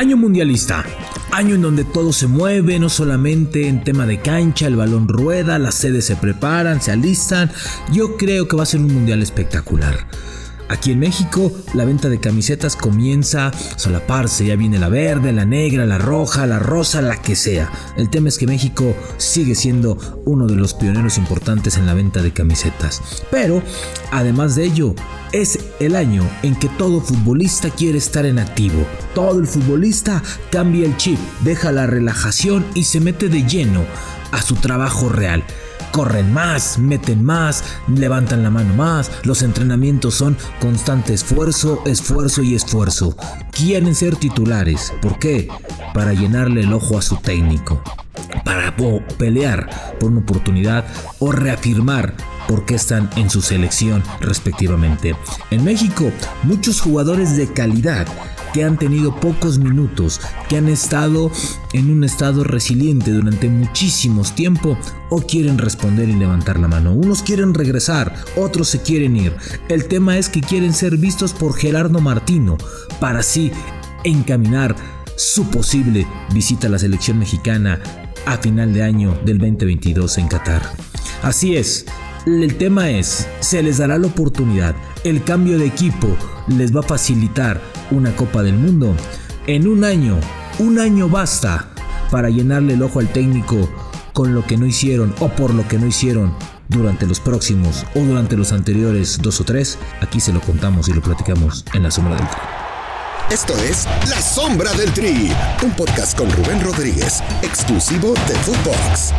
Año mundialista. Año en donde todo se mueve, no solamente en tema de cancha, el balón rueda, las sedes se preparan, se alistan. Yo creo que va a ser un mundial espectacular. Aquí en México la venta de camisetas comienza a solaparse, ya viene la verde, la negra, la roja, la rosa, la que sea. El tema es que México sigue siendo uno de los pioneros importantes en la venta de camisetas. Pero, además de ello, es el año en que todo futbolista quiere estar en activo. Todo el futbolista cambia el chip, deja la relajación y se mete de lleno a su trabajo real corren más, meten más, levantan la mano más, los entrenamientos son constante esfuerzo, esfuerzo y esfuerzo. Quieren ser titulares, ¿por qué? Para llenarle el ojo a su técnico, para pelear por una oportunidad o reafirmar por qué están en su selección respectivamente. En México, muchos jugadores de calidad que han tenido pocos minutos, que han estado en un estado resiliente durante muchísimos tiempo o quieren responder y levantar la mano. Unos quieren regresar, otros se quieren ir. El tema es que quieren ser vistos por Gerardo Martino para así encaminar su posible visita a la selección mexicana a final de año del 2022 en Qatar. Así es, el tema es, se les dará la oportunidad, el cambio de equipo les va a facilitar una Copa del Mundo. En un año, un año basta para llenarle el ojo al técnico con lo que no hicieron o por lo que no hicieron durante los próximos o durante los anteriores dos o tres. Aquí se lo contamos y lo platicamos en la sombra del tri. Esto es La Sombra del Tri, un podcast con Rubén Rodríguez, exclusivo de Footbox.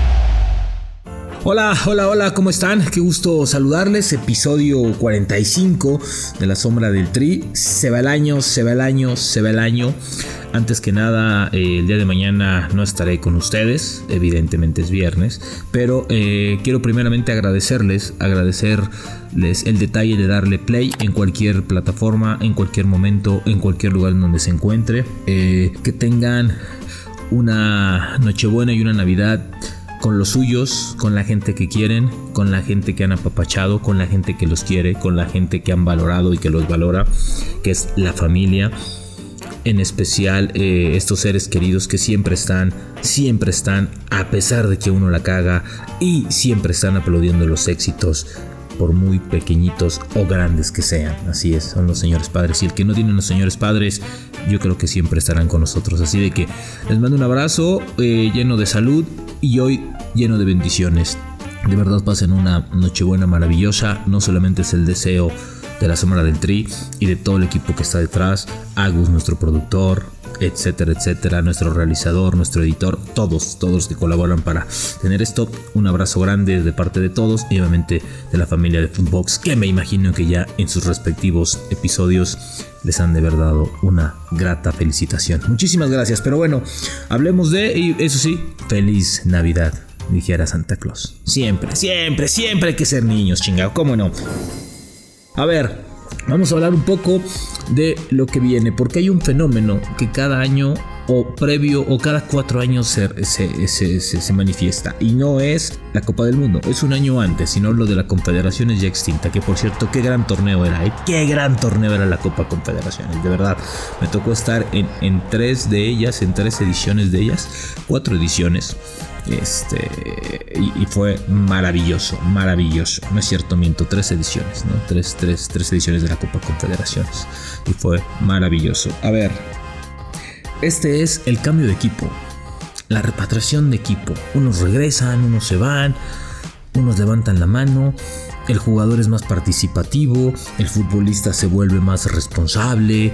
Hola, hola, hola, ¿cómo están? Qué gusto saludarles. Episodio 45 de La Sombra del Tri. Se va el año, se va el año, se va el año. Antes que nada, eh, el día de mañana no estaré con ustedes, evidentemente es viernes, pero eh, quiero primeramente agradecerles, agradecerles el detalle de darle play en cualquier plataforma, en cualquier momento, en cualquier lugar donde se encuentre. Eh, que tengan una Nochebuena y una Navidad con los suyos, con la gente que quieren, con la gente que han apapachado, con la gente que los quiere, con la gente que han valorado y que los valora, que es la familia. En especial eh, estos seres queridos que siempre están, siempre están, a pesar de que uno la caga, y siempre están aplaudiendo los éxitos por muy pequeñitos o grandes que sean. Así es, son los señores padres. Y el que no tiene los señores padres, yo creo que siempre estarán con nosotros. Así de que les mando un abrazo eh, lleno de salud y hoy lleno de bendiciones. De verdad pasen una Nochebuena maravillosa. No solamente es el deseo de la Semana del Tri y de todo el equipo que está detrás. Agus, nuestro productor, etcétera, etcétera, nuestro realizador, nuestro editor, todos, todos que colaboran para tener esto. Un abrazo grande de parte de todos y obviamente de la familia de Footbox, que me imagino que ya en sus respectivos episodios les han de haber dado una grata felicitación. Muchísimas gracias, pero bueno, hablemos de, y eso sí, feliz Navidad, dijera Santa Claus. Siempre, siempre, siempre hay que ser niños, chingado, ¿cómo no? A ver, vamos a hablar un poco de lo que viene, porque hay un fenómeno que cada año o previo o cada cuatro años se, se, manifiesta. Y no es la Copa del Mundo, es un año antes, sino lo de la Confederaciones ya extinta. Que por cierto, qué gran torneo era, ¿eh? qué gran torneo era la Copa Confederaciones. De verdad, me tocó estar en, en tres de ellas, en tres ediciones de ellas, cuatro ediciones. Este, y, fue maravilloso, maravilloso. No es cierto, miento, tres ediciones, ¿no? Tres, tres, tres ediciones de la Copa Confederaciones. Y fue maravilloso. A ver, este es el cambio de equipo. La repatriación de equipo. Unos regresan, unos se van, unos levantan la mano. El jugador es más participativo, el futbolista se vuelve más responsable.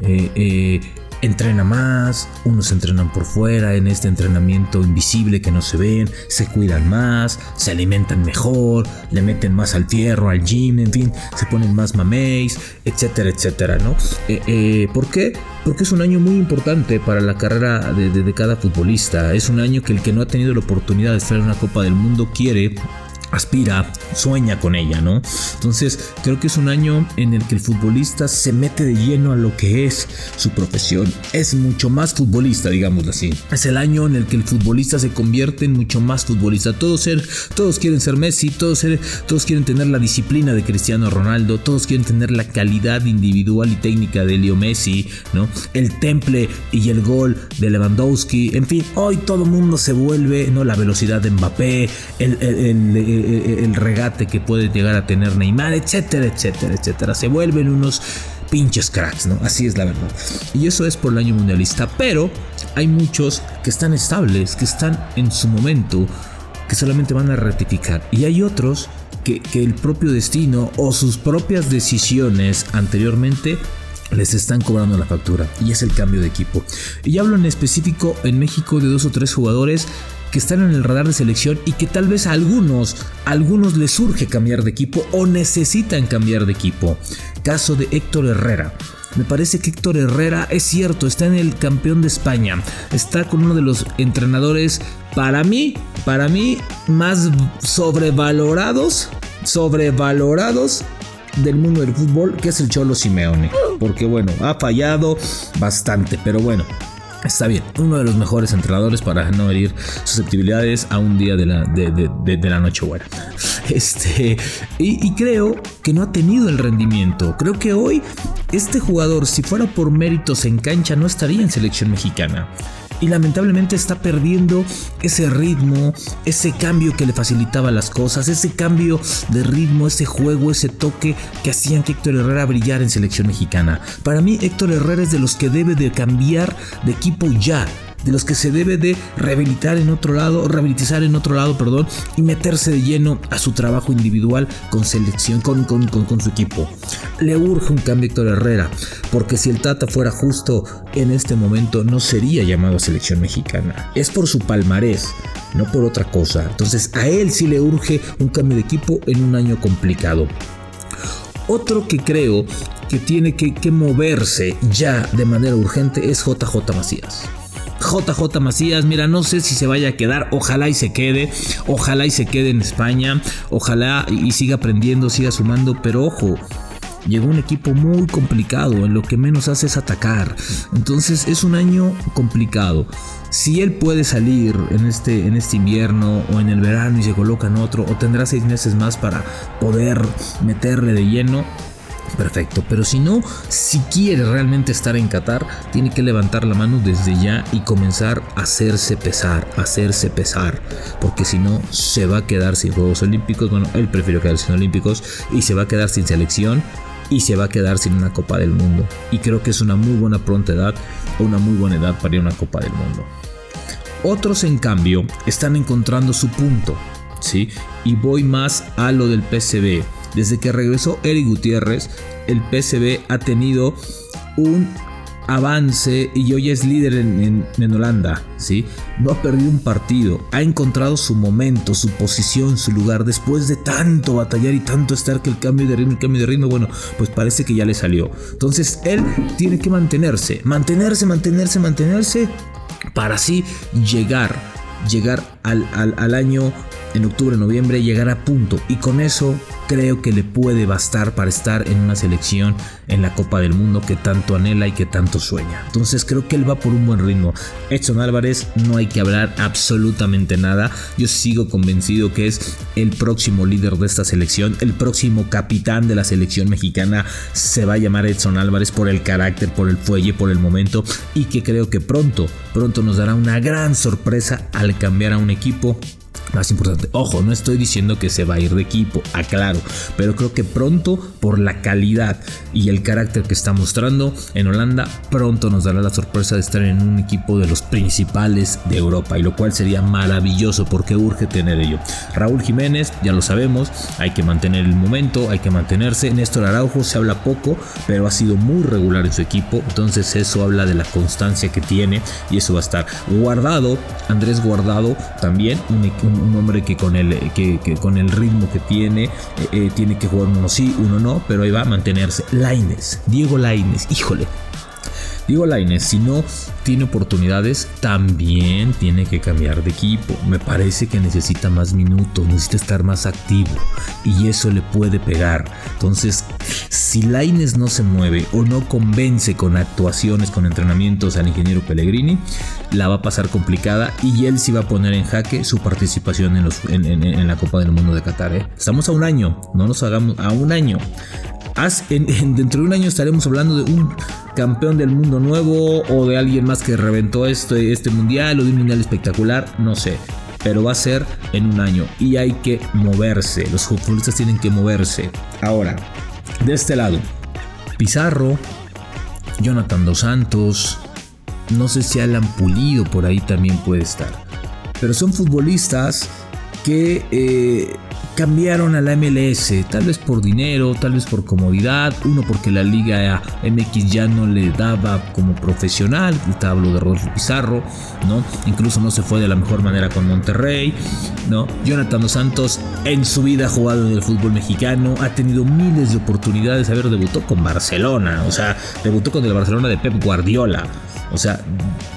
Eh, eh, entrena más, unos entrenan por fuera en este entrenamiento invisible que no se ven, se cuidan más, se alimentan mejor, le meten más al fierro, al gym, en fin, se ponen más mameis, etcétera, etcétera, ¿no? Eh, eh, ¿Por qué? Porque es un año muy importante para la carrera de cada futbolista, es un año que el que no ha tenido la oportunidad de estar en una Copa del Mundo quiere aspira, sueña con ella, ¿no? Entonces creo que es un año en el que el futbolista se mete de lleno a lo que es su profesión. Es mucho más futbolista, digámoslo así. Es el año en el que el futbolista se convierte en mucho más futbolista. Todos, ser, todos quieren ser Messi, todos, ser, todos quieren tener la disciplina de Cristiano Ronaldo, todos quieren tener la calidad individual y técnica de Leo Messi, ¿no? El temple y el gol de Lewandowski. En fin, hoy todo el mundo se vuelve, ¿no? La velocidad de Mbappé, el el regate que puede llegar a tener Neymar, etcétera, etcétera, etcétera. Se vuelven unos pinches cracks, ¿no? Así es la verdad. Y eso es por el año mundialista. Pero hay muchos que están estables, que están en su momento, que solamente van a rectificar. Y hay otros que, que el propio destino o sus propias decisiones anteriormente les están cobrando la factura y es el cambio de equipo. Y hablo en específico en México de dos o tres jugadores que están en el radar de selección y que tal vez a algunos, algunos les surge cambiar de equipo o necesitan cambiar de equipo. Caso de Héctor Herrera. Me parece que Héctor Herrera es cierto, está en el campeón de España. Está con uno de los entrenadores, para mí, para mí, más sobrevalorados, sobrevalorados del mundo del fútbol, que es el Cholo Simeone. Porque bueno, ha fallado bastante, pero bueno, Está bien, uno de los mejores entrenadores para no herir susceptibilidades a un día de la, de, la noche buena. Este, y, creo que no ha tenido el rendimiento. Creo que hoy este jugador, si fuera por méritos en cancha, no estaría en selección mexicana y lamentablemente está perdiendo ese ritmo, ese cambio que le facilitaba las cosas, ese cambio de ritmo, ese juego, ese toque que hacían que Héctor Herrera brillar en selección mexicana. Para mí Héctor Herrera es de los que debe de cambiar de equipo ya de los que se debe de rehabilitar en otro lado, rehabilitar en otro lado, perdón, y meterse de lleno a su trabajo individual con selección, con, con, con, su equipo. Le urge un cambio Héctor Herrera, porque si el Tata fuera justo en este momento no sería llamado a selección mexicana. Es por su palmarés, no por otra cosa. Entonces a él sí le urge un cambio de equipo en un año complicado. Otro que creo que tiene que, que moverse ya de manera urgente es JJ Macías. JJ Macías, mira, no sé si se vaya a quedar, ojalá y se quede, ojalá y se quede en España, ojalá y siga aprendiendo, siga sumando, pero ojo, llegó un equipo muy complicado, en lo que menos hace es atacar. Entonces es un año complicado. Si él puede salir en este, en este invierno o en el verano y se coloca en otro, o tendrá seis meses más para poder meterle de lleno, perfecto. Pero si no, si quiere realmente estar en Qatar, tiene que levantar la mano desde ya y comenzar a hacerse pesar, hacerse pesar. Porque si no, se va a quedar sin Juegos Olímpicos. Bueno, él prefiere quedarse sin Olímpicos y se va a quedar sin selección y se va a quedar sin una Copa del Mundo. Y creo que es una muy buena pronta edad o una muy buena edad para ir a una Copa del Mundo. Otros, en cambio, están encontrando su punto. ¿sí? Y voy más a lo del PCB desde que regresó Eric Gutiérrez, el PSV ha tenido un avance y hoy es líder en, Holanda, ¿sí? No ha perdido un partido, ha encontrado su momento, su posición, su lugar, después de tanto batallar y tanto estar que el cambio de ritmo, el cambio de ritmo, bueno, pues parece que ya le salió. Entonces él tiene que mantenerse, mantenerse, mantenerse, mantenerse, para así llegar, llegar al, al año en octubre, noviembre, llegar a punto y con eso creo que le puede bastar para estar en una selección en la Copa del Mundo que tanto anhela y que tanto sueña. Entonces creo que él va por un buen ritmo. Edson Álvarez no hay que hablar absolutamente nada. Yo sigo convencido que es el próximo líder de esta selección, el próximo capitán de la selección mexicana se va a llamar Edson Álvarez por el carácter, por el fuelle, por el momento y que creo que pronto, pronto nos dará una gran sorpresa al cambiar a un equipo más importante. Ojo, no estoy diciendo que se va a ir de equipo, aclaro, pero creo que pronto, por la calidad y el carácter que está mostrando en Holanda, pronto nos dará la sorpresa de estar en un equipo de los principales de Europa, y lo cual sería maravilloso porque urge tener ello. Raúl Jiménez, ya lo sabemos, hay que mantener el momento, hay que mantenerse. Néstor Araujo se habla poco, pero ha sido muy regular en su equipo, entonces eso habla de la constancia que tiene y eso va a estar guardado. Andrés Guardado también, un, un hombre que con el, que, con el ritmo que tiene, eh, eh, tiene que jugar uno sí, uno no, pero ahí va a mantenerse. Laines, Diego Laines, híjole. Diego Lainez, si no tiene oportunidades, también tiene que cambiar de equipo. Me parece que necesita más minutos, necesita estar más activo y eso le puede pegar. Entonces, si Lainez no se mueve o no convence con actuaciones, con entrenamientos al ingeniero Pellegrini, la va a pasar complicada y él sí va a poner en jaque su participación en, los, en, la Copa del Mundo de Qatar. ¿eh? Estamos a un año, no nos hagamos a un año dentro de un año estaremos hablando de un campeón del mundo nuevo o de alguien más que reventó este, este mundial o de un mundial espectacular, no sé. Pero va a ser en un año y hay que moverse. Los futbolistas tienen que moverse. Ahora, de este lado, Pizarro, Jonathan Dos Santos, no sé si Alan Pulido por ahí también puede estar. Pero son futbolistas que eh, cambiaron a la MLS, tal vez por dinero, tal vez por comodidad, uno porque la Liga MX ya no le daba como profesional, te hablo de Rodolfo Pizarro, ¿no? Incluso no se fue de la mejor manera con Monterrey, ¿no? Jonathan Dos Santos en su vida ha jugado en el fútbol mexicano, ha tenido miles de oportunidades, a ver, debutó con Barcelona, o sea, debutó con el Barcelona de Pep Guardiola. O sea,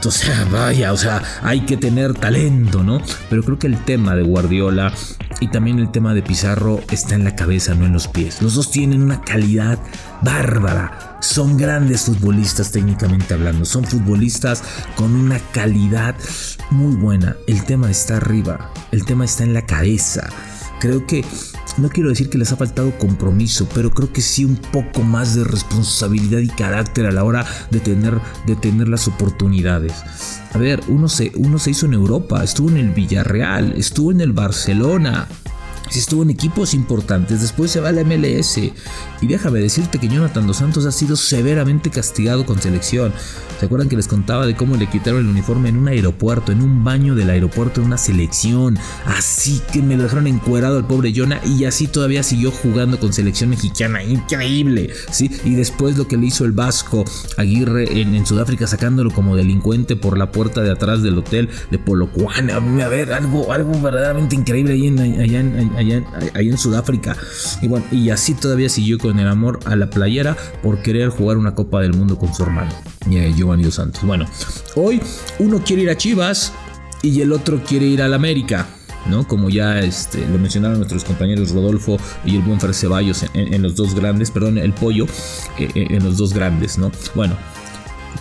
o sea, vaya, o sea, hay que tener talento, ¿no? Pero creo que el tema de Guardiola y también el tema de Pizarro está en la cabeza, no en los pies. Los dos tienen una calidad bárbara. Son grandes futbolistas técnicamente hablando. Son futbolistas con una calidad muy buena. El tema está arriba. El tema está en la cabeza. Creo que no quiero decir que les ha faltado compromiso, pero creo que sí un poco más de responsabilidad y carácter a la hora de tener, de tener las oportunidades. A ver, uno se, uno se hizo en Europa, estuvo en el Villarreal, estuvo en el Barcelona, si estuvo en equipos importantes, después se va a la MLS. Y déjame decirte que Jonathan Dos Santos ha sido severamente castigado con selección. ¿Se acuerdan que les contaba de cómo le quitaron el uniforme en un aeropuerto, en un baño del aeropuerto, en una selección? Así que me lo dejaron encuerado al pobre Jonah y así todavía siguió jugando con selección mexicana. Increíble, ¿sí? Y después lo que le hizo el Vasco Aguirre en, Sudáfrica sacándolo como delincuente por la puerta de atrás del hotel de Polocuana. A ver, algo, algo verdaderamente increíble ahí en, allá en allá, en Sudáfrica. Y bueno, y así todavía siguió con el amor a la playera por querer jugar una Copa del Mundo con su hermano, eh, Giovanni Santos. Bueno, hoy uno quiere ir a Chivas y el otro quiere ir al América. ¿no? Como ya este, lo mencionaron nuestros compañeros Rodolfo y el buen Fer Ceballos en, los dos grandes, perdón, el pollo eh, eh, en los dos grandes, ¿no? Bueno,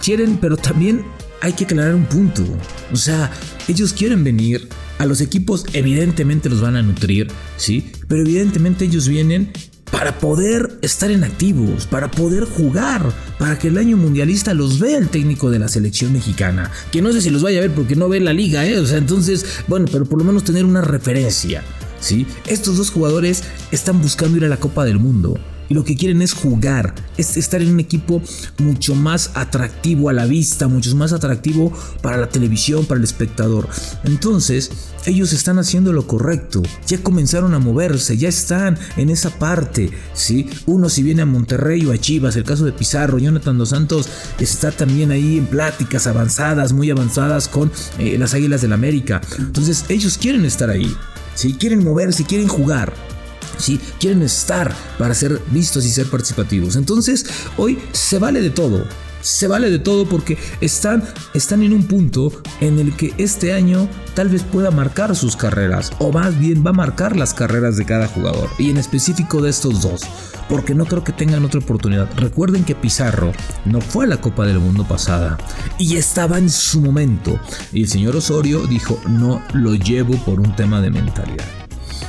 quieren, pero también hay que aclarar un punto. O sea, ellos quieren venir a los equipos evidentemente los van a nutrir, ¿sí? Pero evidentemente ellos vienen para poder estar en activos, para poder jugar, para que el año mundialista los vea el técnico de la selección mexicana. Que no sé si los vaya a ver porque no ve la liga, ¿eh? O sea, entonces, bueno, pero por lo menos tener una referencia, ¿sí? Estos dos jugadores están buscando ir a la Copa del Mundo y lo que quieren es jugar, es estar en un equipo mucho más atractivo a la vista, mucho más atractivo para la televisión, para el espectador. Entonces, ellos están haciendo lo correcto, ya comenzaron a moverse, ya están en esa parte, ¿sí? Uno si viene a Monterrey o a Chivas, el caso de Pizarro, Jonathan Dos Santos está también ahí en pláticas avanzadas, muy avanzadas con eh, las Águilas del América. Entonces, ellos quieren estar ahí, ¿sí? Quieren moverse, quieren jugar. ¿Sí? Quieren estar para ser vistos y ser participativos. Entonces, hoy se vale de todo. Se vale de todo porque están, están en un punto en el que este año tal vez pueda marcar sus carreras, o más bien va a marcar las carreras de cada jugador, y en específico de estos dos, porque no creo que tengan otra oportunidad. Recuerden que Pizarro no fue a la Copa del Mundo pasada y estaba en su momento, y el señor Osorio dijo, no lo llevo por un tema de mentalidad.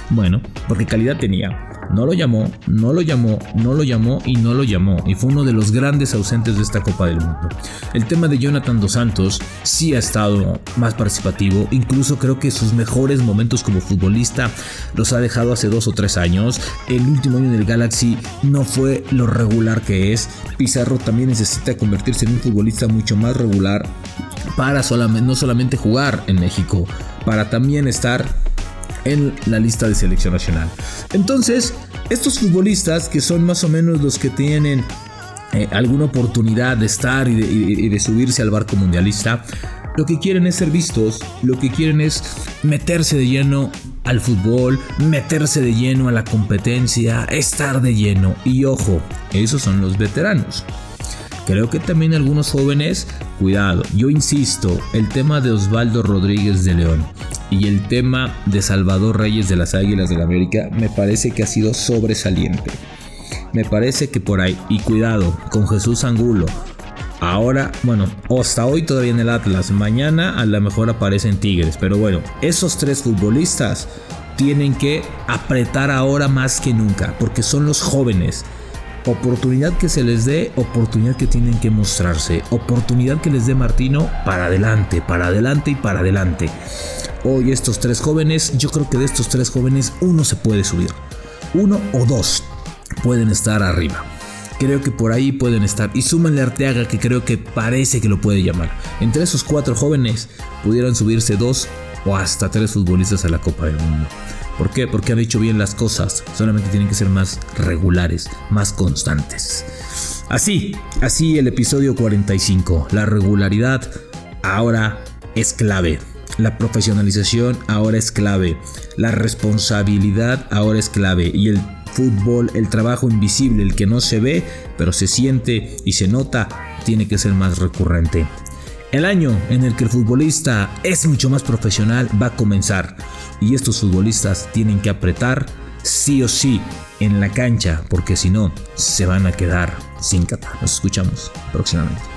Bueno, porque calidad tenía. No lo llamó, no lo llamó, no lo llamó y no lo llamó. Y fue uno de los grandes ausentes de esta Copa del Mundo. El tema de Jonathan Dos Santos sí ha estado más participativo. Incluso creo que sus mejores momentos como futbolista los ha dejado hace dos o tres años. El último año en el Galaxy no fue lo regular que es. Pizarro también necesita convertirse en un futbolista mucho más regular para no solamente jugar en México, para también estar en la lista de selección nacional. Entonces, estos futbolistas que son más o menos los que tienen eh, alguna oportunidad de estar y de, subirse al barco mundialista, lo que quieren es ser vistos, lo que quieren es meterse de lleno al fútbol, meterse de lleno a la competencia, estar de lleno. Y ojo, esos son los veteranos. Creo que también algunos jóvenes, cuidado, yo insisto, el tema de Osvaldo Rodríguez de León y el tema de Salvador Reyes de las Águilas de la América me parece que ha sido sobresaliente. Me parece que por ahí, y cuidado, con Jesús Angulo, Ahora, bueno, hasta hoy todavía en el Atlas. Mañana a lo mejor aparecen Tigres. Pero bueno, esos tres futbolistas tienen que apretar ahora más que nunca. Porque son los jóvenes oportunidad que se les dé, oportunidad que tienen que mostrarse, oportunidad que les dé Martino para adelante, para adelante y para adelante. Hoy estos tres jóvenes, yo creo que de estos tres jóvenes uno se puede subir, uno o dos pueden estar arriba. Creo que por ahí pueden estar. Y súmenle Arteaga que creo que parece que lo puede llamar. Entre esos cuatro jóvenes pudieran subirse dos o hasta tres futbolistas a la Copa del Mundo. ¿Por qué? Porque han hecho bien las cosas. Solamente tienen que ser más regulares, más constantes. Así, así el episodio 45. La regularidad ahora es clave. La profesionalización ahora es clave. La responsabilidad ahora es clave. Y el fútbol, el trabajo invisible, el que no se ve, pero se siente y se nota, tiene que ser más recurrente. El año en el que el futbolista es mucho más profesional va a comenzar y estos futbolistas tienen que apretar sí o sí en la cancha porque si no se van a quedar sin cata. Nos escuchamos próximamente.